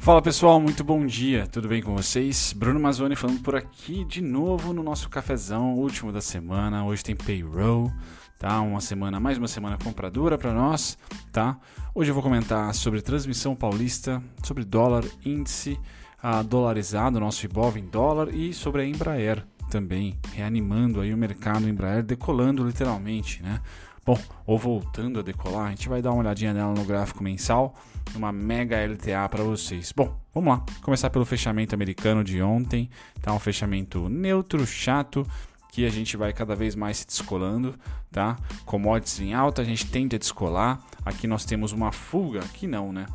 Fala pessoal, muito bom dia, tudo bem com vocês? Bruno Mazzoni falando por aqui de novo no nosso cafezão, último da semana. Hoje tem payroll, tá? Uma semana, mais uma semana compradora para nós, tá? Hoje eu vou comentar sobre transmissão paulista, sobre dólar, índice uh, dolarizado, nosso Ibov em dólar e sobre a Embraer também, reanimando aí o mercado Embraer, decolando literalmente, né? Bom, ou voltando a decolar, a gente vai dar uma olhadinha nela no gráfico mensal, uma mega LTA para vocês. Bom, vamos lá. Começar pelo fechamento americano de ontem, tá um fechamento neutro, chato, que a gente vai cada vez mais se descolando, tá? Commodities em alta, a gente tende a descolar. Aqui nós temos uma fuga, aqui não, né?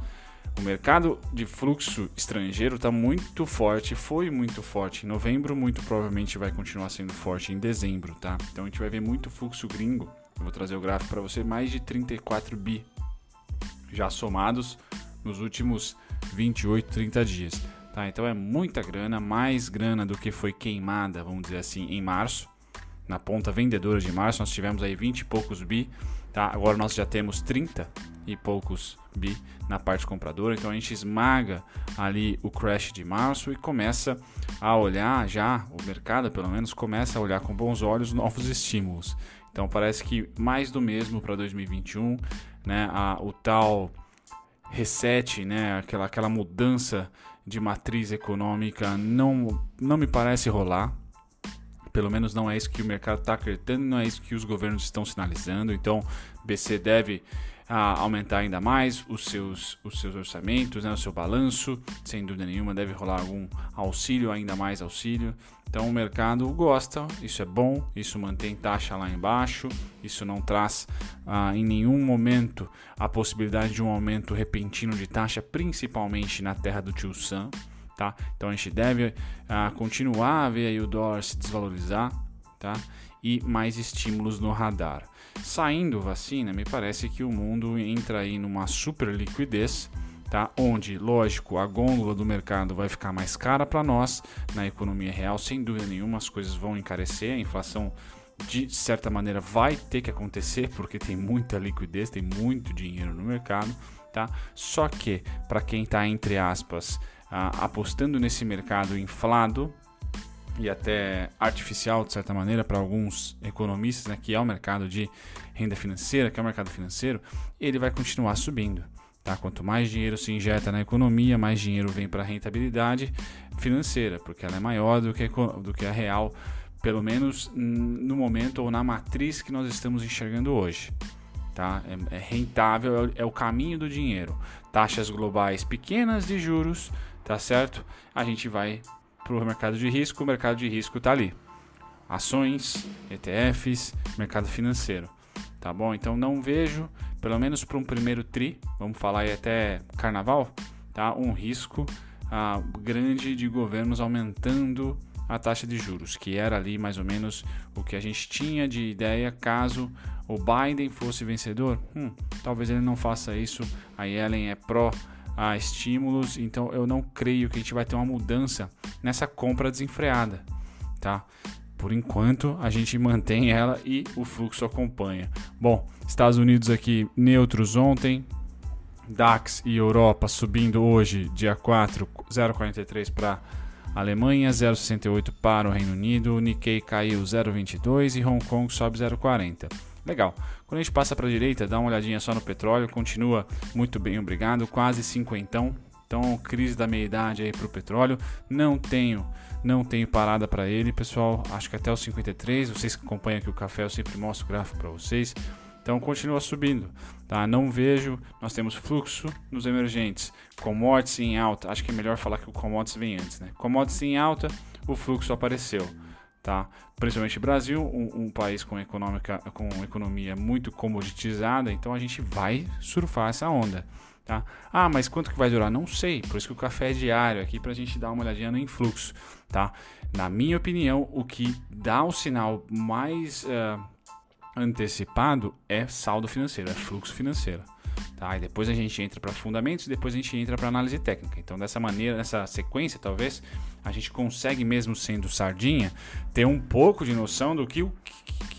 O mercado de fluxo estrangeiro está muito forte, foi muito forte em novembro, muito provavelmente vai continuar sendo forte em dezembro, tá? Então a gente vai ver muito fluxo gringo. Eu vou trazer o gráfico para você, mais de 34 bi já somados nos últimos 28, 30 dias. Tá? Então é muita grana, mais grana do que foi queimada, vamos dizer assim, em março. Na ponta vendedora de março, nós tivemos aí 20 e poucos bi. Tá? Agora nós já temos 30 e poucos bi na parte compradora. Então a gente esmaga ali o crash de março e começa a olhar já, o mercado pelo menos começa a olhar com bons olhos novos estímulos. Então parece que mais do mesmo para 2021, né? A, o tal reset, né? Aquela, aquela mudança de matriz econômica não, não me parece rolar. Pelo menos não é isso que o mercado está acreditando, não é isso que os governos estão sinalizando. Então, BC deve a aumentar ainda mais os seus, os seus orçamentos, né, o seu balanço, sem dúvida nenhuma deve rolar algum auxílio, ainda mais auxílio. Então o mercado gosta, isso é bom, isso mantém taxa lá embaixo, isso não traz ah, em nenhum momento a possibilidade de um aumento repentino de taxa, principalmente na terra do tio Sam. Tá? Então a gente deve ah, continuar a ver aí o dólar se desvalorizar tá? e mais estímulos no radar. Saindo vacina, me parece que o mundo entra aí numa super liquidez, tá? Onde, lógico, a gôndola do mercado vai ficar mais cara para nós na economia real, sem dúvida nenhuma, as coisas vão encarecer, a inflação de certa maneira vai ter que acontecer porque tem muita liquidez, tem muito dinheiro no mercado, tá? Só que para quem está entre aspas apostando nesse mercado inflado, e até artificial, de certa maneira, para alguns economistas, né, que é o mercado de renda financeira, que é o mercado financeiro, ele vai continuar subindo. Tá? Quanto mais dinheiro se injeta na economia, mais dinheiro vem para a rentabilidade financeira, porque ela é maior do que, do que a real, pelo menos no momento ou na matriz que nós estamos enxergando hoje. Tá? É, é rentável, é o caminho do dinheiro. Taxas globais pequenas de juros, tá certo? A gente vai para o mercado de risco, o mercado de risco está ali. Ações, ETFs, mercado financeiro. Tá bom? Então não vejo, pelo menos para um primeiro tri, vamos falar aí até carnaval, tá? Um risco ah, grande de governos aumentando a taxa de juros, que era ali mais ou menos o que a gente tinha de ideia caso o Biden fosse vencedor. Hum, talvez ele não faça isso. A Yellen é pró a estímulos, então eu não creio que a gente vai ter uma mudança nessa compra desenfreada, tá? Por enquanto a gente mantém ela e o fluxo acompanha. Bom, Estados Unidos aqui neutros ontem, DAX e Europa subindo hoje, dia 4, 0,43 para Alemanha, 0,68 para o Reino Unido, Nikkei caiu 0,22 e Hong Kong sobe 0,40. Legal. Quando a gente passa para a direita, dá uma olhadinha só no petróleo, continua muito bem, obrigado, quase cinquentão. Então, crise da meia-idade aí para o petróleo. Não tenho, não tenho parada para ele, pessoal. Acho que até os 53. Vocês que acompanham aqui o café, eu sempre mostro o gráfico para vocês. Então, continua subindo. Tá? Não vejo. Nós temos fluxo nos emergentes. Commodities em alta. Acho que é melhor falar que o commodities vem antes, né? Commodities em alta, o fluxo apareceu tá? Principalmente Brasil, um, um, país com, econômica, com economia muito comoditizada, então a gente vai surfar essa onda, tá? Ah, mas quanto que vai durar? Não sei, por isso que o café é diário aqui para a gente dar uma olhadinha no influxo, tá? Na minha opinião, o que dá o sinal mais uh, antecipado é saldo financeiro, é fluxo financeiro. Tá? E depois a gente entra para fundamentos e depois a gente entra para análise técnica. Então, dessa maneira, nessa sequência, talvez, a gente consegue, mesmo sendo sardinha, ter um pouco de noção do que o, que,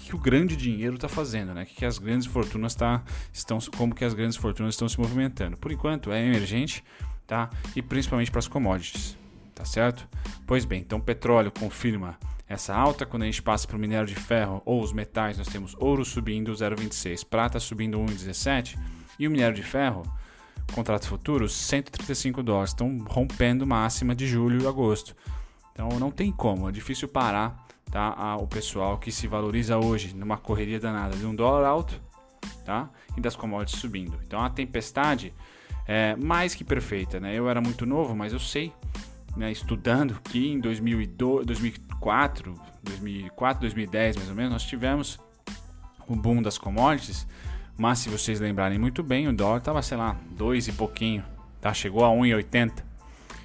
que o grande dinheiro está fazendo, né? Que, que as grandes fortunas tá, estão, como que as grandes fortunas estão se movimentando. Por enquanto, é emergente, tá? E principalmente para as commodities, tá certo? Pois bem, então petróleo confirma essa alta, quando a gente passa para o minério de ferro ou os metais, nós temos ouro subindo 0,26, prata subindo 1,17 e o minério de ferro, contratos futuros, 135 dólares, estão rompendo máxima de julho e agosto. Então não tem como, é difícil parar tá, o pessoal que se valoriza hoje numa correria danada de um dólar alto tá, e das commodities subindo. Então a tempestade é mais que perfeita. Né? Eu era muito novo, mas eu sei né, estudando que em 2002, 2004, 2004, 2010 mais ou menos, nós tivemos o boom das commodities, mas se vocês lembrarem muito bem, o dólar estava, sei lá, dois e pouquinho, tá? Chegou a 1,80,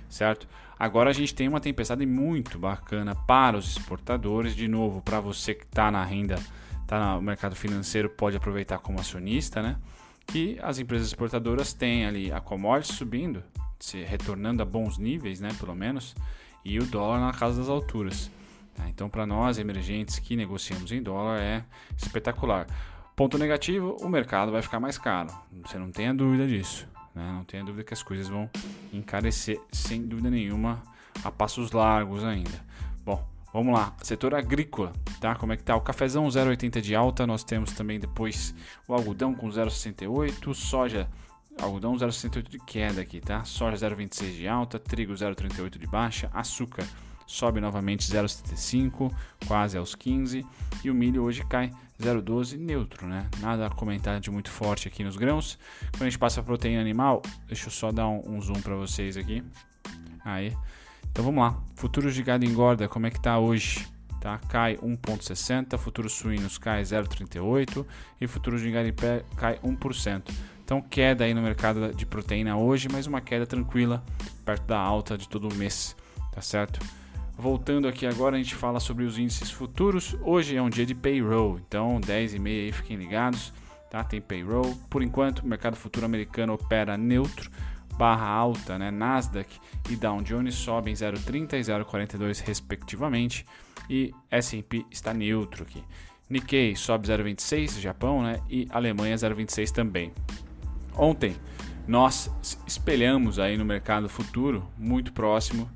certo? Agora a gente tem uma tempestade muito bacana para os exportadores, de novo, para você que está na renda, está no mercado financeiro, pode aproveitar como acionista, né? Que as empresas exportadoras têm ali a commodity subindo, se retornando a bons níveis, né, pelo menos, e o dólar na casa das alturas. Tá? Então, para nós emergentes que negociamos em dólar é espetacular. Ponto negativo: o mercado vai ficar mais caro. Você não tenha dúvida disso. Né? Não tenha dúvida que as coisas vão encarecer, sem dúvida nenhuma, a passos largos ainda. Bom, vamos lá. Setor agrícola, tá? Como é que tá? O cafezão 0,80 de alta. Nós temos também depois o algodão com 0,68, soja algodão 0,68 de queda aqui, tá? Soja 0,26 de alta, trigo 0,38 de baixa, açúcar sobe novamente 0,75, quase aos 15, e o milho hoje cai 0,12 neutro, né? Nada a comentar de muito forte aqui nos grãos. Quando a gente passa a proteína animal, deixa eu só dar um, um zoom para vocês aqui. Aí. Então vamos lá. Futuros de gado engorda, como é que tá hoje? Tá? Cai 1,60, futuros suínos cai 0,38 e futuros de gado em pé cai 1%. Então, queda aí no mercado de proteína hoje, mas uma queda tranquila, perto da alta de todo o mês, tá certo? Voltando aqui agora, a gente fala sobre os índices futuros. Hoje é um dia de payroll, então 10 e meia aí, fiquem ligados, tá? Tem payroll. Por enquanto, o mercado futuro americano opera neutro, barra alta, né? Nasdaq e Dow Jones sobem 0,30 e 0,42 respectivamente, e S&P está neutro aqui. Nikkei sobe 0,26, Japão, né? E Alemanha 0,26 também. Ontem nós espelhamos aí no mercado futuro, muito próximo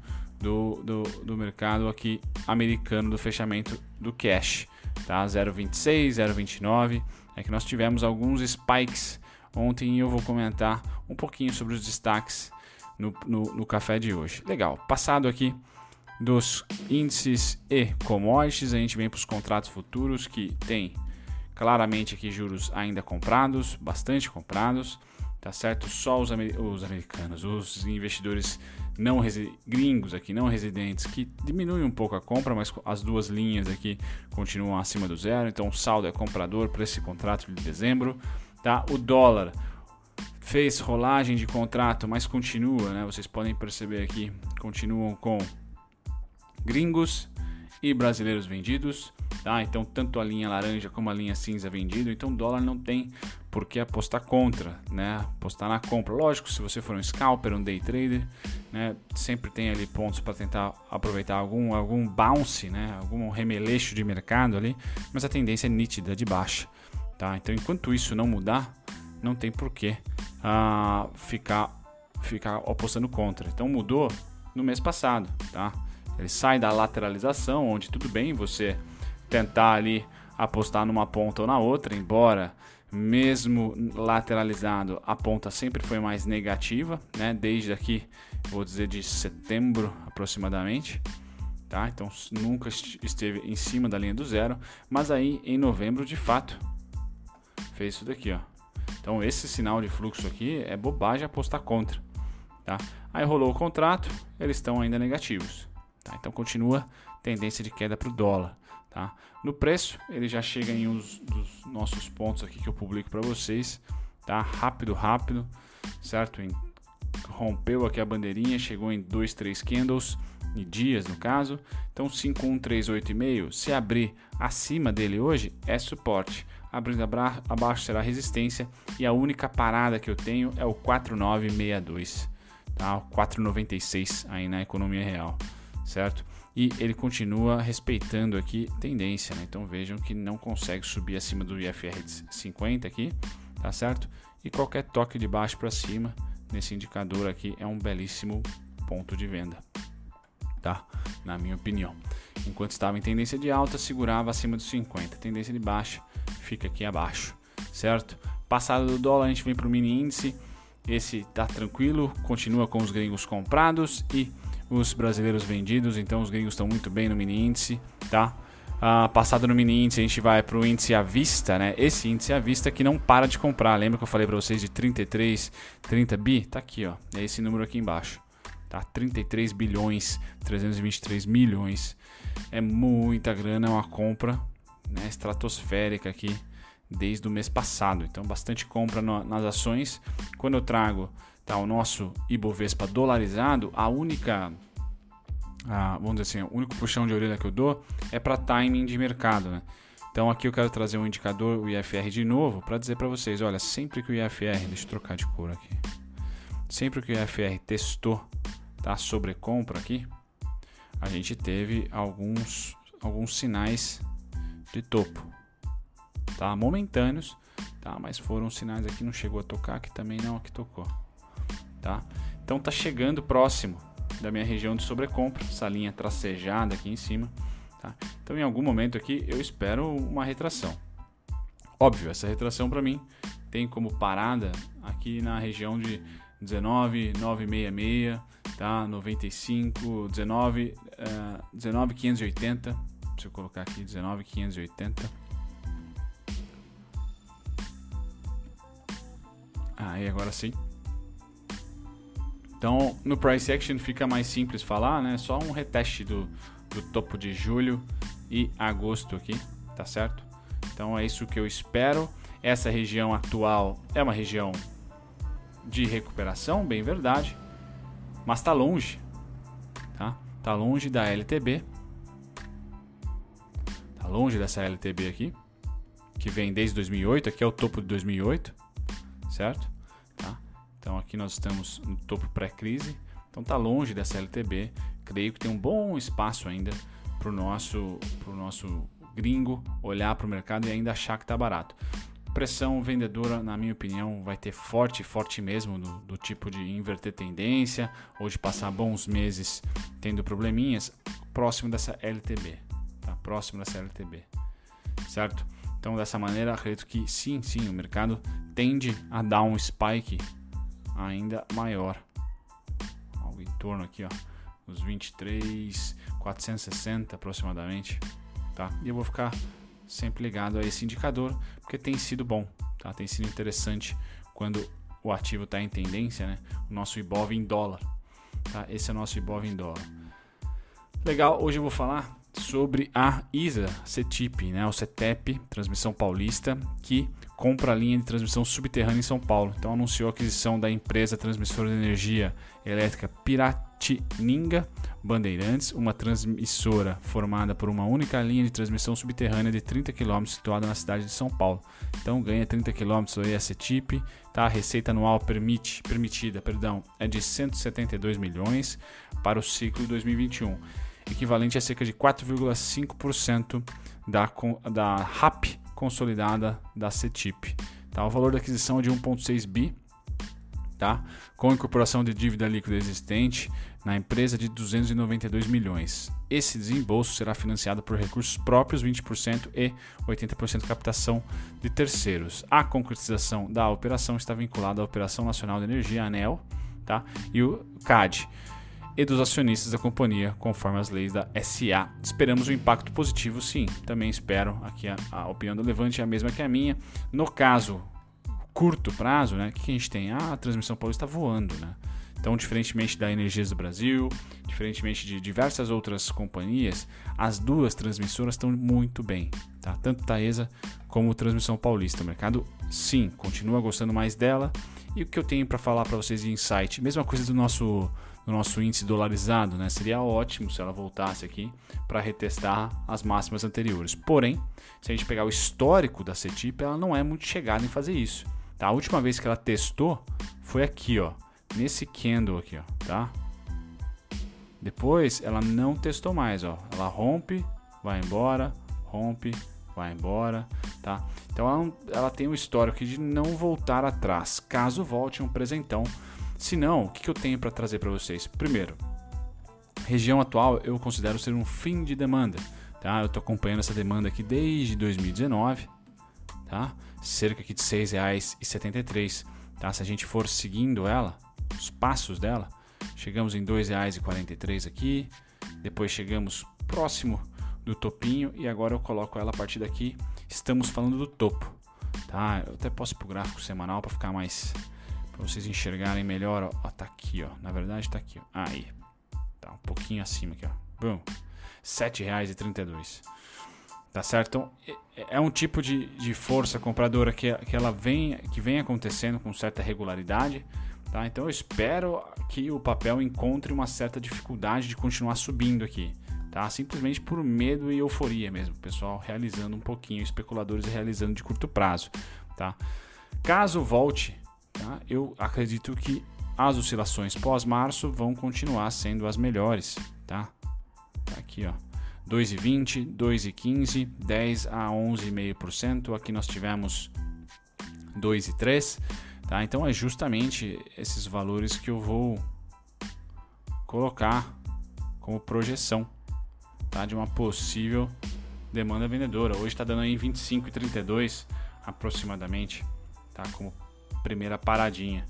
do, do, do mercado aqui americano do fechamento do cash, tá? 0,26, 0,29. É que nós tivemos alguns spikes ontem e eu vou comentar um pouquinho sobre os destaques no, no, no café de hoje. Legal, passado aqui dos índices e commodities, a gente vem para os contratos futuros que tem claramente aqui juros ainda comprados, bastante comprados, tá certo? Só os, amer os americanos, os investidores não gringos aqui, não residentes, que diminuem um pouco a compra, mas as duas linhas aqui continuam acima do zero, então o saldo é comprador para esse contrato de dezembro, tá? O dólar fez rolagem de contrato, mas continua, né? Vocês podem perceber aqui, continuam com gringos e brasileiros vendidos, tá? Então tanto a linha laranja como a linha cinza vendido, então o dólar não tem por que apostar contra, né? Apostar na compra. Lógico, se você for um scalper, um day trader, né, sempre tem ali pontos para tentar aproveitar algum algum bounce, né? Algum remeleixo de mercado ali, mas a tendência é nítida de baixa, tá? Então enquanto isso não mudar, não tem por que uh, ficar ficar apostando contra. Então mudou no mês passado, tá? Ele sai da lateralização, onde tudo bem você tentar ali apostar numa ponta ou na outra, embora mesmo lateralizado a ponta sempre foi mais negativa, né? Desde aqui, vou dizer de setembro aproximadamente, tá? Então nunca esteve em cima da linha do zero, mas aí em novembro de fato fez isso daqui, ó. Então esse sinal de fluxo aqui é bobagem apostar contra, tá? Aí rolou o contrato, eles estão ainda negativos. Tá? Então continua tendência de queda para o dólar. Tá? No preço, ele já chega em um dos nossos pontos aqui que eu publico para vocês. Tá? Rápido, rápido, certo? Em, rompeu aqui a bandeirinha, chegou em 2, 3 candles, em dias no caso. Então 5138,5, se abrir acima dele hoje, é suporte. Abrindo abaixo será resistência. E a única parada que eu tenho é o 4962. Tá? 496 aí na economia real certo? E ele continua respeitando aqui tendência, né? Então vejam que não consegue subir acima do IFR 50 aqui, tá certo? E qualquer toque de baixo para cima nesse indicador aqui é um belíssimo ponto de venda, tá? Na minha opinião. Enquanto estava em tendência de alta, segurava acima dos 50. Tendência de baixa, fica aqui abaixo, certo? Passado do dólar, a gente vem para o mini índice. Esse tá tranquilo, continua com os gringos comprados e os brasileiros vendidos. Então os gringos estão muito bem no mini índice, tá? Ah, passado no mini índice, a gente vai para o índice à vista, né? Esse índice à vista que não para de comprar. Lembra que eu falei para vocês de 33, 30 bi? Tá aqui, ó. É esse número aqui embaixo. Tá? 33 bilhões, 323 milhões. É muita grana, é uma compra né, estratosférica aqui desde o mês passado. Então, bastante compra no, nas ações. Quando eu trago tá, o nosso Ibovespa dolarizado, a única, a, vamos dizer assim, o único puxão de orelha que eu dou é para timing de mercado. Né? Então, aqui eu quero trazer um indicador, o IFR de novo, para dizer para vocês: olha, sempre que o IFR, deixa eu trocar de cor aqui, sempre que o IFR testou tá, sobre compra aqui, a gente teve alguns, alguns sinais de topo tá? Momentâneos, tá? Mas foram sinais aqui, não chegou a tocar, aqui também não, aqui tocou, tá? Então tá chegando próximo da minha região de sobrecompra, essa linha tracejada aqui em cima, tá? Então em algum momento aqui eu espero uma retração. Óbvio, essa retração para mim tem como parada aqui na região de 19,966, tá? 95, 19, uh, 19,580. Deixa eu colocar aqui 19,580 Aí agora sim. Então no price action fica mais simples falar, né? Só um reteste do, do topo de julho e agosto aqui, tá certo? Então é isso que eu espero. Essa região atual é uma região de recuperação, bem verdade, mas tá longe, tá? Tá longe da LTB. Tá longe dessa LTB aqui, que vem desde 2008, aqui é o topo de 2008, certo? Aqui nós estamos no topo pré-crise, então está longe dessa LTB. Creio que tem um bom espaço ainda para o nosso, pro nosso gringo olhar para o mercado e ainda achar que está barato. Pressão vendedora, na minha opinião, vai ter forte, forte mesmo, do, do tipo de inverter tendência ou de passar bons meses tendo probleminhas próximo dessa LTB, tá? Próximo dessa LTB, certo? Então, dessa maneira, acredito que sim, sim, o mercado tende a dar um spike ainda maior. Algo em torno aqui, ó, os 23, 460 aproximadamente, tá? E eu vou ficar sempre ligado a esse indicador, porque tem sido bom, tá? Tem sido interessante quando o ativo está em tendência, né? O nosso IBOV em dólar, tá? Esse é o nosso IBOV em dólar. Legal, hoje eu vou falar sobre a ISA CETIP, né, o CETEP, Transmissão Paulista, que compra a linha de transmissão subterrânea em São Paulo. Então anunciou a aquisição da empresa transmissora de energia elétrica Piratininga Bandeirantes, uma transmissora formada por uma única linha de transmissão subterrânea de 30 km situada na cidade de São Paulo. Então ganha 30 km aí a CETIP, tá? A receita anual permite, permitida, perdão, é de 172 milhões para o ciclo 2021 equivalente a cerca de 4,5% da, da RAP consolidada da CETIP. Tá? O valor da aquisição é de 1,6 bi, tá? com incorporação de dívida líquida existente na empresa de 292 milhões. Esse desembolso será financiado por recursos próprios, 20%, e 80% captação de terceiros. A concretização da operação está vinculada à Operação Nacional de Energia, ANEL, tá? e o CAD e dos acionistas da companhia, conforme as leis da SA. Esperamos um impacto positivo, sim. Também espero. Aqui a, a opinião do Levante é a mesma que a minha. No caso curto prazo, né, o que a gente tem? Ah, a transmissão paulista está voando, né? Então, diferentemente da Energias do Brasil, diferentemente de diversas outras companhias, as duas transmissoras estão muito bem, tá? Tanto Taesa como Transmissão Paulista. O mercado, sim, continua gostando mais dela. E o que eu tenho para falar para vocês de insight? Mesma coisa do nosso no nosso índice dolarizado, né? Seria ótimo se ela voltasse aqui para retestar as máximas anteriores. Porém, se a gente pegar o histórico da CETIP, ela não é muito chegada em fazer isso. Tá? A última vez que ela testou foi aqui, ó, nesse candle aqui, ó, tá? Depois ela não testou mais, ó. Ela rompe, vai embora, rompe, vai embora, tá? Então ela, ela tem um histórico de não voltar atrás. Caso volte um presentão Se não, o que, eu tenho para trazer para vocês? Primeiro, região atual eu considero ser um fim de demanda. Tá? Eu estou acompanhando essa demanda aqui desde 2019, tá? cerca aqui de R$ 6,73. Tá? Se a gente for seguindo ela, os passos dela, chegamos em R$ 2,43 aqui, depois chegamos próximo do topinho e agora eu coloco ela a partir daqui. Estamos falando do topo, tá? Eu até posso ir pro gráfico semanal para ficar mais para vocês enxergarem melhor, ó, ó, tá aqui, ó. Na verdade tá aqui, ó. Aí. Tá um pouquinho acima aqui, ó. Bom. R$ 7,32. Tá certo? Então, é um tipo de, de força compradora que, que ela vem que vem acontecendo com certa regularidade, tá? Então eu espero que o papel encontre uma certa dificuldade de continuar subindo aqui, tá? Simplesmente por medo e euforia mesmo, pessoal realizando um pouquinho, especuladores realizando de curto prazo, tá? Caso volte, tá? Eu acredito que as oscilações pós-março vão continuar sendo as melhores, tá? Tá aqui, ó. 2,20, 2,15, 10 a 11,5%. Aqui nós tivemos 2,3, tá? Então é justamente esses valores que eu vou colocar como projeção, tá? De uma possível demanda vendedora. Hoje está dando aí 25,32 aproximadamente, tá? Como primeira paradinha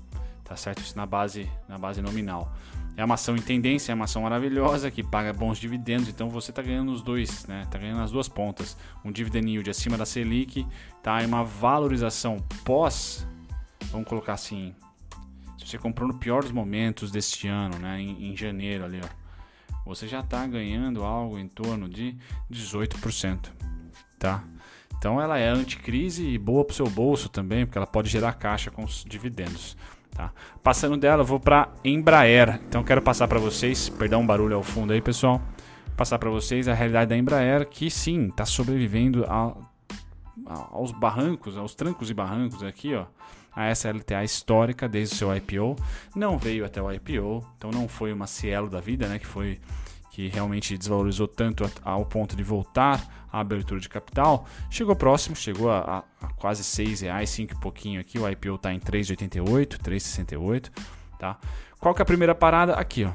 tá certo? Isso na base, na base nominal. É uma ação em tendência, é uma ação maravilhosa que paga bons dividendos, então você está ganhando os dois, né? Tá ganhando as duas pontas. Um dividend yield acima da Selic, tá? E uma valorização pós, vamos colocar assim, se você comprou no pior dos momentos deste ano, né? Em, em janeiro ali, ó. Você já está ganhando algo em torno de 18%, tá? Então ela é anticrise e boa para o seu bolso também, porque ela pode gerar caixa com os dividendos. Tá? Passando dela, eu vou para Embraer. Então quero passar para vocês, perdão um barulho ao fundo aí, pessoal. Passar para vocês a realidade da Embraer, que sim, está sobrevivendo a, a, aos barrancos, aos trancos e barrancos aqui, ó. A SLTA histórica desde o seu IPO, não veio até o IPO, então não foi uma Cielo da vida, né, que foi que realmente desvalorizou tanto ao ponto de voltar à abertura de capital, chegou próximo, chegou a, a, a quase 6 reais, 5 e pouquinho aqui, o IPO está em 3,88, 3,68, tá? Qual que é a primeira parada? Aqui, ó.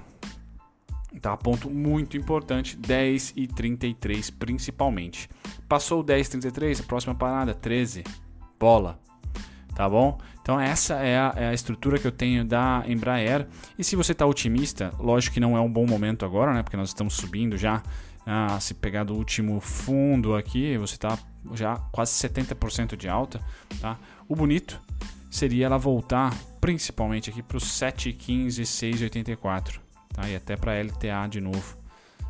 Tá, ponto muito importante, 10 e 33 principalmente. Passou o 10 e 33, a próxima parada, 13, bola, tá bom? Então essa é a, é a, estrutura que eu tenho da Embraer. E se você está otimista, lógico que não é um bom momento agora, né? Porque nós estamos subindo já. Ah, se pegar do último fundo aqui, você está já quase 70% de alta, tá? O bonito seria ela voltar principalmente aqui para os 7,15, 6,84, tá? E até para LTA de novo,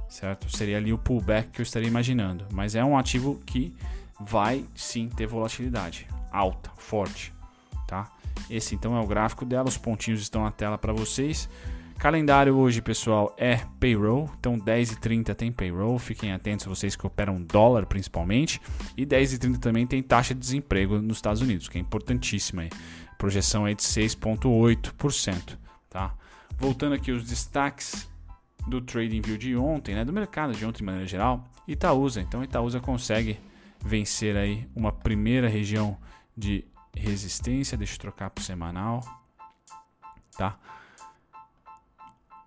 certo? Seria ali o pullback que eu estaria imaginando. Mas é um ativo que vai sim ter volatilidade alta, forte, tá? Esse então é o gráfico dela, os pontinhos estão na tela para vocês. Calendário hoje, pessoal, é payroll, então 10 e 30 tem payroll, fiquem atentos vocês que operam dólar principalmente, e 10 e 30 também tem taxa de desemprego nos Estados Unidos, que é importantíssima. Projeção é de 6.8%, tá? Voltando aqui os destaques do Trading View de ontem, né, do mercado de ontem de maneira geral, Itaúsa, então Itaúsa consegue vencer aí uma primeira região de resistência, deixa eu trocar para semanal, tá?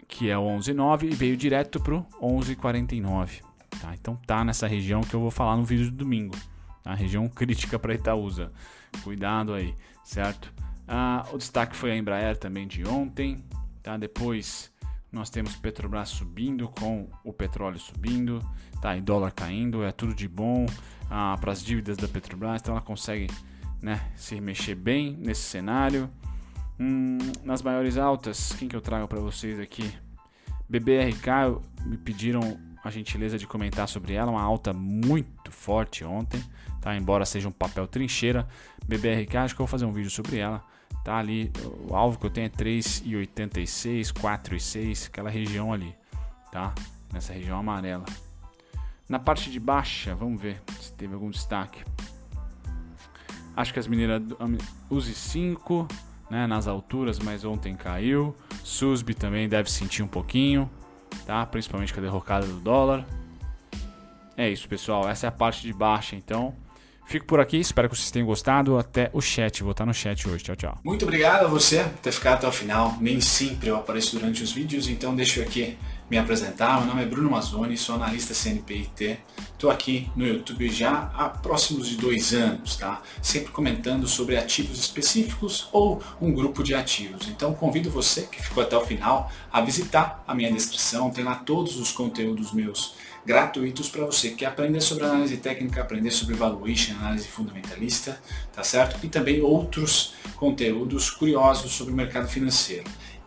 Que é o 11.9 e veio direto para o 11.49, tá? Então tá nessa região que eu vou falar no vídeo do domingo, tá? Região crítica para Itaúsa, cuidado aí, certo? Ah, o destaque foi a Embraer também de ontem, tá? Depois nós temos Petrobras subindo com o petróleo subindo, tá? E dólar caindo, é tudo de bom ah, para as dívidas da Petrobras, então ela consegue né, se mexer bem nesse cenário. Hum, nas maiores altas, quem que eu trago para vocês aqui? BBRK, me pediram a gentileza de comentar sobre ela, uma alta muito forte ontem, tá? Embora seja um papel trincheira, BBRK, acho que eu vou fazer um vídeo sobre ela. Tá ali, o alvo que eu tenho é 3,86, 4,6, aquela região ali, tá? Nessa região amarela. Na parte de baixa, vamos ver se teve algum destaque. Acho que as mineiras Use 5, né, nas alturas, mas ontem caiu. Susb também deve sentir um pouquinho, tá? Principalmente com a derrocada do dólar. É isso, pessoal. Essa é a parte de baixa, então. Fico por aqui, espero que vocês tenham gostado. Até o chat, vou estar no chat hoje. Tchau, tchau. Muito obrigado a você por ter ficado até o final. Nem sempre eu apareço durante os vídeos, então deixa eu aqui me apresentar. Meu nome é Bruno Mazzoni, sou analista CNPIT. Estou aqui no YouTube já há próximos de dois anos, tá? Sempre comentando sobre ativos específicos ou um grupo de ativos. Então convido você que ficou até o final a visitar a minha descrição. Tem lá todos os conteúdos meus gratuitos para você que aprender sobre análise técnica, aprender sobre valuation, análise fundamentalista, tá certo? E também outros conteúdos curiosos sobre o mercado financeiro.